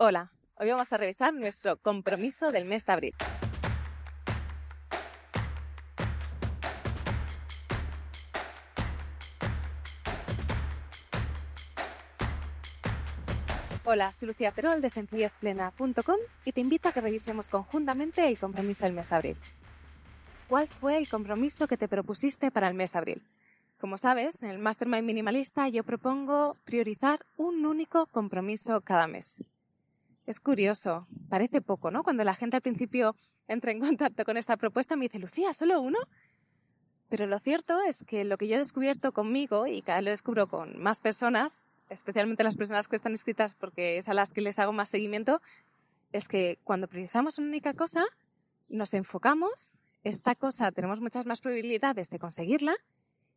Hola, hoy vamos a revisar nuestro compromiso del mes de abril. Hola, soy Lucía Perol de sencillezplena.com y te invito a que revisemos conjuntamente el compromiso del mes de abril. ¿Cuál fue el compromiso que te propusiste para el mes de abril? Como sabes, en el Mastermind Minimalista yo propongo priorizar un único compromiso cada mes. Es curioso, parece poco, ¿no? Cuando la gente al principio entra en contacto con esta propuesta me dice, Lucía, ¿solo uno? Pero lo cierto es que lo que yo he descubierto conmigo y cada vez lo descubro con más personas, especialmente las personas que están inscritas porque es a las que les hago más seguimiento, es que cuando priorizamos una única cosa, nos enfocamos, esta cosa tenemos muchas más probabilidades de conseguirla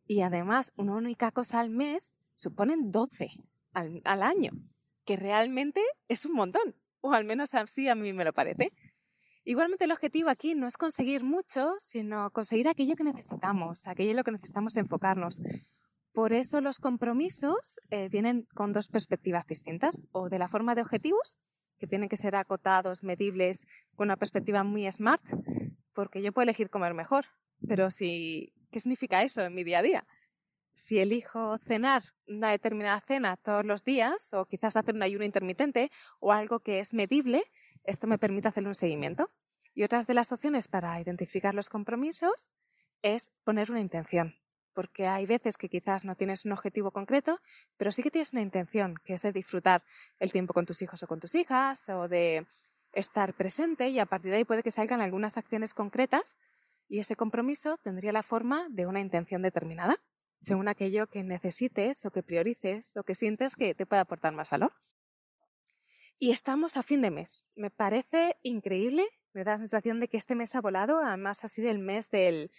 y además una única cosa al mes suponen 12 al, al año, que realmente es un montón o al menos así a mí me lo parece. Igualmente el objetivo aquí no es conseguir mucho, sino conseguir aquello que necesitamos, aquello en lo que necesitamos enfocarnos. Por eso los compromisos eh, vienen con dos perspectivas distintas, o de la forma de objetivos, que tienen que ser acotados, medibles, con una perspectiva muy smart, porque yo puedo elegir comer mejor, pero si, ¿qué significa eso en mi día a día? Si elijo cenar una determinada cena todos los días o quizás hacer un ayuno intermitente o algo que es medible, esto me permite hacer un seguimiento. Y otras de las opciones para identificar los compromisos es poner una intención, porque hay veces que quizás no tienes un objetivo concreto, pero sí que tienes una intención, que es de disfrutar el tiempo con tus hijos o con tus hijas o de estar presente y a partir de ahí puede que salgan algunas acciones concretas y ese compromiso tendría la forma de una intención determinada según aquello que necesites o que priorices o que sientes que te puede aportar más valor. Y estamos a fin de mes. Me parece increíble, me da la sensación de que este mes ha volado, además ha sido el mes del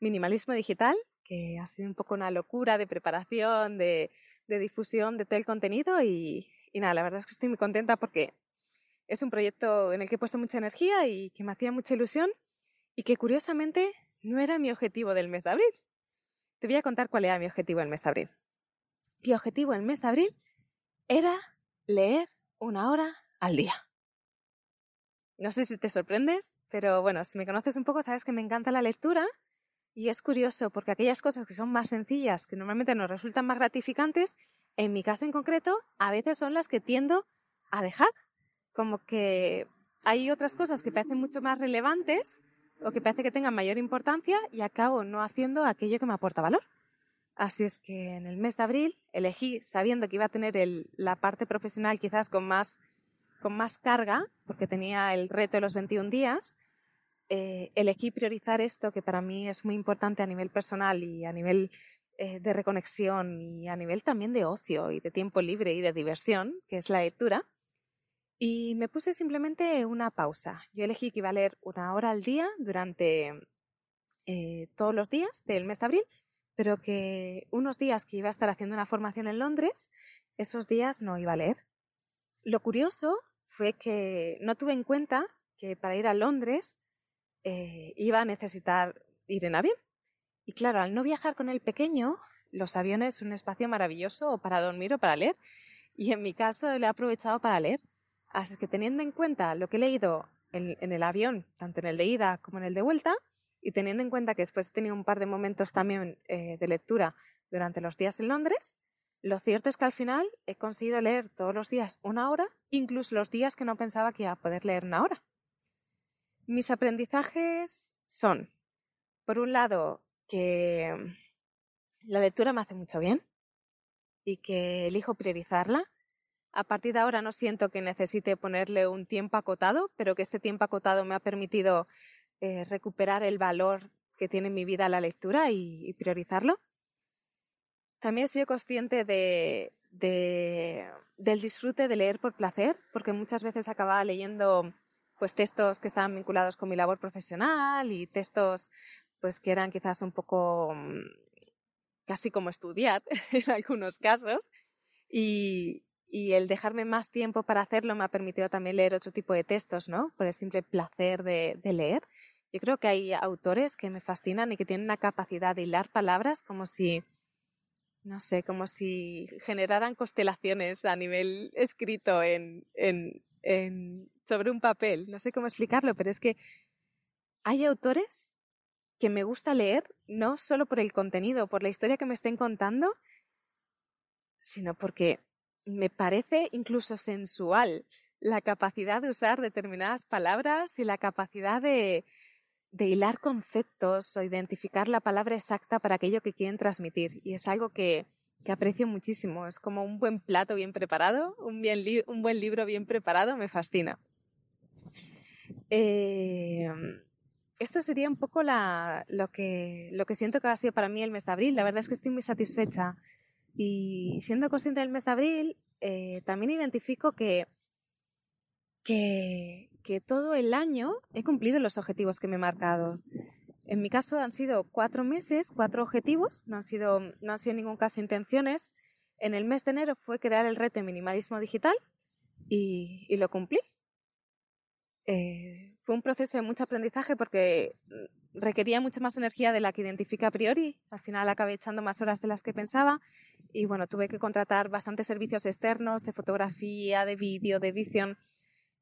minimalismo digital, que ha sido un poco una locura de preparación, de, difusión de todo el contenido y, y nada, la verdad es que estoy muy contenta porque es un proyecto en el que he puesto mucha energía y que me hacía mucha ilusión y que curiosamente no era mi objetivo del mes de abril. Te voy a contar cuál era mi objetivo el mes de abril. Mi objetivo el mes de abril era leer una hora al día. No sé si te sorprendes, pero bueno, si me conoces un poco sabes que me encanta la lectura y es curioso porque aquellas cosas que son más sencillas, que normalmente nos resultan más gratificantes, en mi caso en concreto, a veces son las que tiendo a dejar. Como que hay otras cosas que parecen mucho más relevantes o que parece que tenga mayor importancia y acabo no haciendo aquello que me aporta valor. Así es que en el mes de abril elegí, sabiendo que iba a tener la parte profesional quizás con más, con más carga, porque tenía el reto de los 21 días, eh, elegí priorizar esto que para mí es muy importante a nivel personal y a nivel eh, de reconexión y a nivel también de ocio y de tiempo libre y de diversión, que es la lectura. Y me puse simplemente una pausa. Yo elegí que iba a leer una hora al día durante eh, todos los días del mes de abril, pero que unos días que iba a estar haciendo una formación en Londres, esos días no iba a leer. Lo curioso fue que no tuve en cuenta que para ir a Londres eh, iba a necesitar ir en avión. Y claro, al no viajar con el pequeño, los aviones son un espacio maravilloso para dormir o para leer. Y en mi caso le he aprovechado para leer. Así que teniendo en cuenta lo que he leído en, el avión, tanto en el de ida como en el de vuelta, y teniendo en cuenta que después he tenido un par de momentos también eh, de lectura durante los días en Londres, lo cierto es que al final he conseguido leer todos los días una hora, incluso los días que no pensaba que iba a poder leer una hora. Mis aprendizajes son, por un lado, que la lectura me hace mucho bien y que elijo priorizarla a partir de ahora no siento que necesite ponerle un tiempo acotado, pero que este tiempo acotado me ha permitido eh, recuperar el valor que tiene en mi vida la lectura y, priorizarlo. También he sido consciente de, del disfrute de leer por placer, porque muchas veces acababa leyendo pues textos que estaban vinculados con mi labor profesional y textos pues que eran quizás un poco mm, casi como estudiar en algunos casos y, y el dejarme más tiempo para hacerlo me ha permitido también leer otro tipo de textos, ¿no? Por el simple placer de, leer. Yo creo que hay autores que me fascinan y que tienen la capacidad de hilar palabras como si, no sé, como si generaran constelaciones a nivel escrito en, sobre un papel. No sé cómo explicarlo, pero es que hay autores que me gusta leer no solo por el contenido, por la historia que me estén contando, sino porque me parece incluso sensual la capacidad de usar determinadas palabras y la capacidad de, hilar conceptos o identificar la palabra exacta para aquello que quieren transmitir. Y es algo que, que aprecio muchísimo. Es como un buen plato bien preparado, un, bien un buen libro bien preparado, me fascina. Eh, esto sería un poco la, lo, que, lo que siento que ha sido para mí el mes de abril. La verdad es que estoy muy satisfecha. Y siendo consciente del mes de abril, eh, también identifico que, que, que todo el año he cumplido los objetivos que me he marcado. En mi caso han sido cuatro meses, cuatro objetivos, no han sido, no han sido en ningún caso intenciones. En el mes de enero fue crear el reto de minimalismo digital y, y lo cumplí. Eh, fue un proceso de mucho aprendizaje porque requería mucha más energía de la que identifica a priori. Al final acabé echando más horas de las que pensaba y bueno, tuve que contratar bastantes servicios externos de fotografía, de vídeo, de edición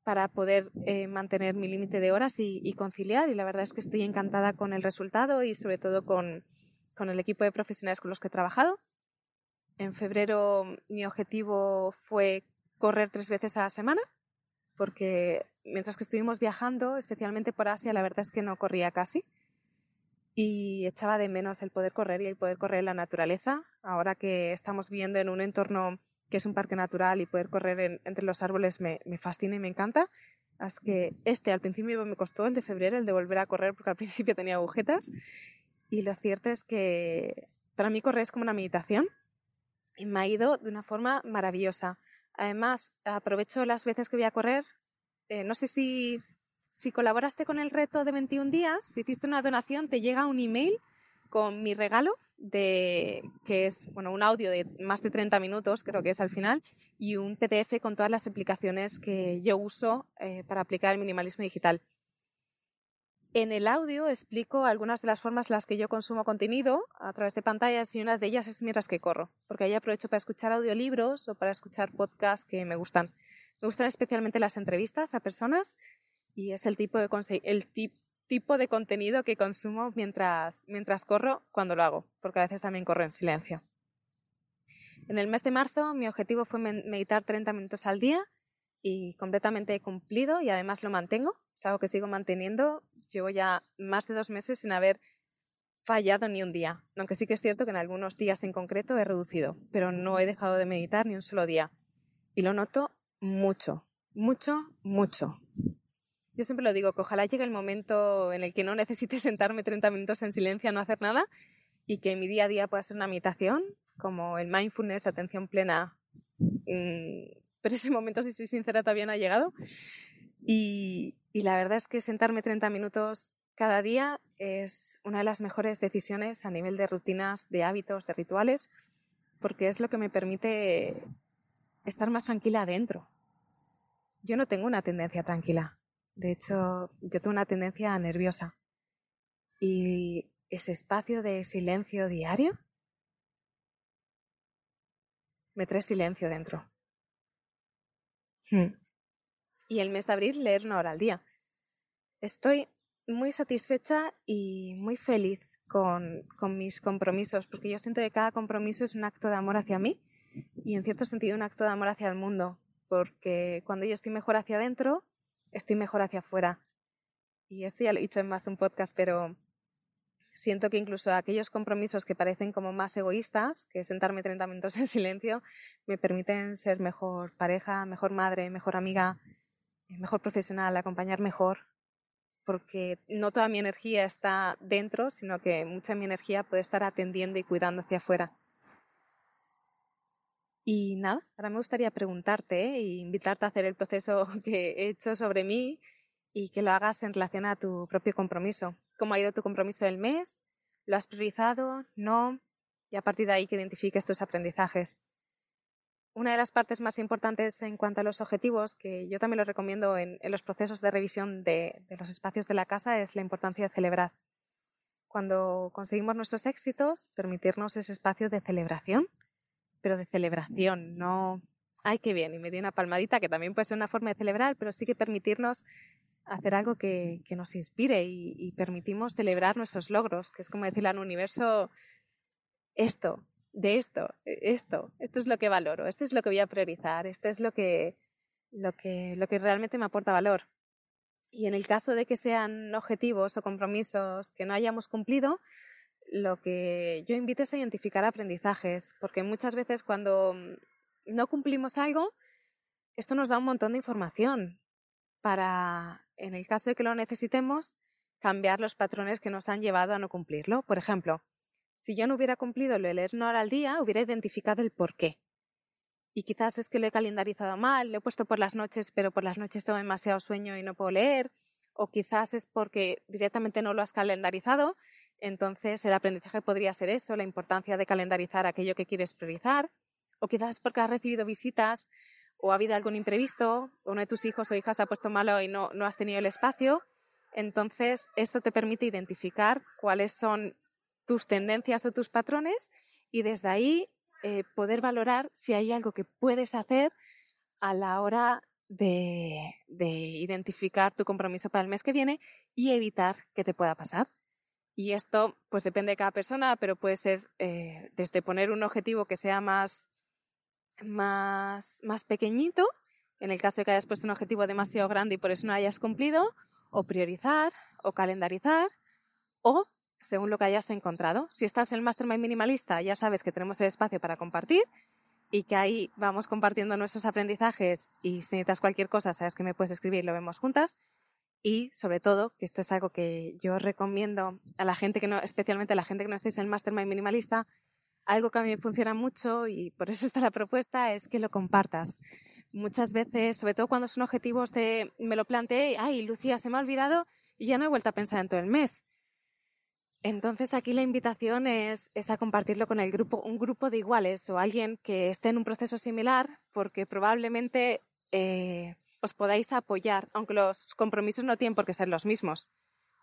para poder eh, mantener mi límite de horas y, conciliar. Y la verdad es que estoy encantada con el resultado y sobre todo con, con, el equipo de profesionales con los que he trabajado. En febrero mi objetivo fue correr tres veces a la semana, porque mientras que estuvimos viajando, especialmente por Asia, la verdad es que no corría casi. Y echaba de menos el poder correr y el poder correr en la naturaleza. Ahora que estamos viviendo en un entorno que es un parque natural y poder correr entre los árboles me, fascina y me encanta. Así que este al principio me costó, el de febrero, el de volver a correr, porque al principio tenía agujetas. Y lo cierto es que para mí correr es como una meditación y me ha ido de una forma maravillosa. Además, aprovecho las veces que voy a correr. Eh, no sé si, si colaboraste con el reto de 21 días, si hiciste una donación, te llega un email con mi regalo de que es bueno un audio de más de 30 minutos creo que es al final y un PDF con todas las aplicaciones que yo uso eh, para aplicar el minimalismo digital. En el audio explico algunas de las formas en las que yo consumo contenido a través de pantallas y una de ellas es mientras que corro, porque ahí aprovecho para escuchar audiolibros o para escuchar podcasts que me gustan. Me gustan especialmente las entrevistas a personas y es el tipo de el tip, tipo de contenido que consumo mientras, mientras corro cuando lo hago, porque a veces también corro en silencio. En el mes de marzo mi objetivo fue meditar 30 minutos al día y completamente cumplido y además lo mantengo. Es algo que sigo manteniendo. Llevo ya más de dos meses sin haber fallado ni un día, aunque sí que es cierto que en algunos días en concreto he reducido, pero no he dejado de meditar ni un solo día. Y lo noto mucho, mucho, mucho. Yo siempre lo digo, que ojalá llegue el momento en el que no necesite sentarme 30 minutos en silencio a no hacer nada y que mi día a día pueda ser una meditación, como el mindfulness, atención plena. Mm, pero ese momento, si soy sincera, todavía no ha llegado. Y, y la verdad es que sentarme 30 minutos cada día es una de las mejores decisiones a nivel de rutinas, de hábitos, de rituales, porque es lo que me permite estar más tranquila adentro. Yo no tengo una tendencia tranquila. De hecho, yo tengo una tendencia nerviosa. Y ese espacio de silencio diario me trae silencio dentro. Hmm. Y el mes de abril leer una hora al día. Estoy muy satisfecha y muy feliz con, con, mis compromisos, porque yo siento que cada compromiso es un acto de amor hacia mí y en cierto sentido un acto de amor hacia el mundo, porque cuando yo estoy mejor hacia adentro, estoy mejor hacia afuera. Y esto ya lo he dicho en más de un podcast, pero siento que incluso aquellos compromisos que parecen como más egoístas, que sentarme 30 minutos en silencio, me permiten ser mejor pareja, mejor madre, mejor amiga, mejor profesional, acompañar mejor, porque no toda mi energía está dentro, sino que mucha de mi energía puede estar atendiendo y cuidando hacia afuera. Y nada, ahora me gustaría preguntarte e invitarte a hacer el proceso que he hecho sobre mí y que lo hagas en relación a tu propio compromiso. ¿Cómo ha ido tu compromiso del mes? ¿Lo has priorizado? ¿No? Y a partir de ahí que identifiques tus aprendizajes. Una de las partes más importantes en cuanto a los objetivos, que yo también lo recomiendo en, los procesos de revisión de los espacios de la casa, es la importancia de celebrar. Cuando conseguimos nuestros éxitos, permitirnos ese espacio de celebración pero de celebración, no, ay, qué bien, y me di una palmadita, que también puede ser una forma de celebrar, pero sí que permitirnos hacer algo que, nos inspire y, permitimos celebrar nuestros logros, que es como decirle al universo, esto, de esto, e, esto, esto es lo que valoro, esto es lo que voy a priorizar, esto es lo que, lo que, lo que realmente me aporta valor. Y en el caso de que sean objetivos o compromisos que no hayamos cumplido, lo que yo invito es a identificar aprendizajes, porque muchas veces cuando no cumplimos algo, esto nos da un montón de información para, en el caso de que lo necesitemos, cambiar los patrones que nos han llevado a no cumplirlo. Por ejemplo, si yo no hubiera cumplido de leer una hora al día, hubiera identificado el por qué. Y quizás es que lo he calendarizado mal, lo he puesto por las noches, pero por las noches tengo demasiado sueño y no puedo leer. O quizás es porque directamente no lo has calendarizado. Entonces el aprendizaje podría ser eso, la importancia de calendarizar aquello que quieres priorizar. O quizás porque has recibido visitas o ha habido algún imprevisto, uno de tus hijos o hijas ha puesto malo y no, no has tenido el espacio. Entonces, esto te permite identificar cuáles son tus tendencias o tus patrones y desde ahí eh, poder valorar si hay algo que puedes hacer a la hora de, identificar tu compromiso para el mes que viene y evitar que te pueda pasar. Y esto, pues depende de cada persona, pero puede ser eh, desde poner un objetivo que sea más más, más pequeñito, en el caso de que hayas puesto un objetivo demasiado grande y por eso no hayas cumplido, o priorizar, o calendarizar, o según lo que hayas encontrado. Si estás en el Mastermind Minimalista, ya sabes que tenemos el espacio para compartir y que ahí vamos compartiendo nuestros aprendizajes y si necesitas cualquier cosa, sabes que me puedes escribir lo vemos juntas. Y sobre todo, que esto es algo que yo recomiendo a la gente que no, especialmente a la gente que no estéis en el Mastermind Minimalista, algo que a mí me funciona mucho y por eso está la propuesta es que lo compartas. Muchas veces, sobre todo cuando son objetivos, te, me lo planteé, ay, Lucía, se me ha olvidado y ya no he vuelto a pensar en todo el mes. Entonces aquí la invitación es, a compartirlo con el grupo, un grupo de iguales o alguien que esté en un proceso similar, porque probablemente eh, os podáis apoyar, aunque los compromisos no tienen por qué ser los mismos.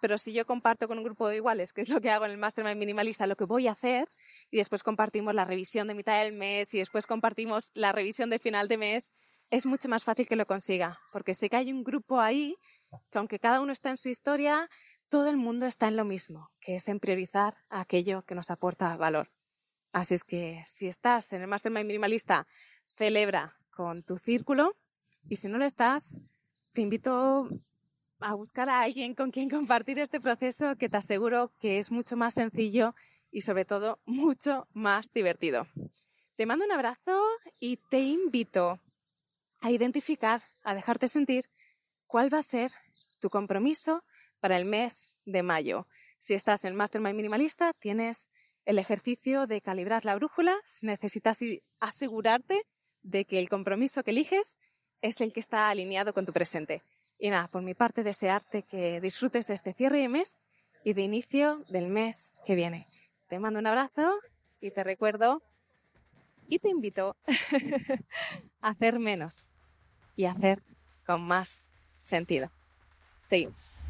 Pero si yo comparto con un grupo de iguales, que es lo que hago en el Mastermind Minimalista, lo que voy a hacer, y después compartimos la revisión de mitad del mes y después compartimos la revisión de final de mes, es mucho más fácil que lo consiga, porque sé que hay un grupo ahí que aunque cada uno está en su historia, todo el mundo está en lo mismo, que es en priorizar aquello que nos aporta valor. Así es que si estás en el Mastermind Minimalista, celebra con tu círculo y si no lo estás, te invito a buscar a alguien con quien compartir este proceso que te aseguro que es mucho más sencillo y sobre todo mucho más divertido. Te mando un abrazo y te invito a identificar, a dejarte sentir cuál va a ser tu compromiso para el mes de mayo. Si estás en Mastermind Minimalista, tienes el ejercicio de calibrar la brújula. Necesitas asegurarte de que el compromiso que eliges es el que está alineado con tu presente. Y nada, por mi parte, desearte que disfrutes de este cierre de mes y de inicio del mes que viene. Te mando un abrazo y te recuerdo y te invito a hacer menos y hacer con más sentido. Seguimos.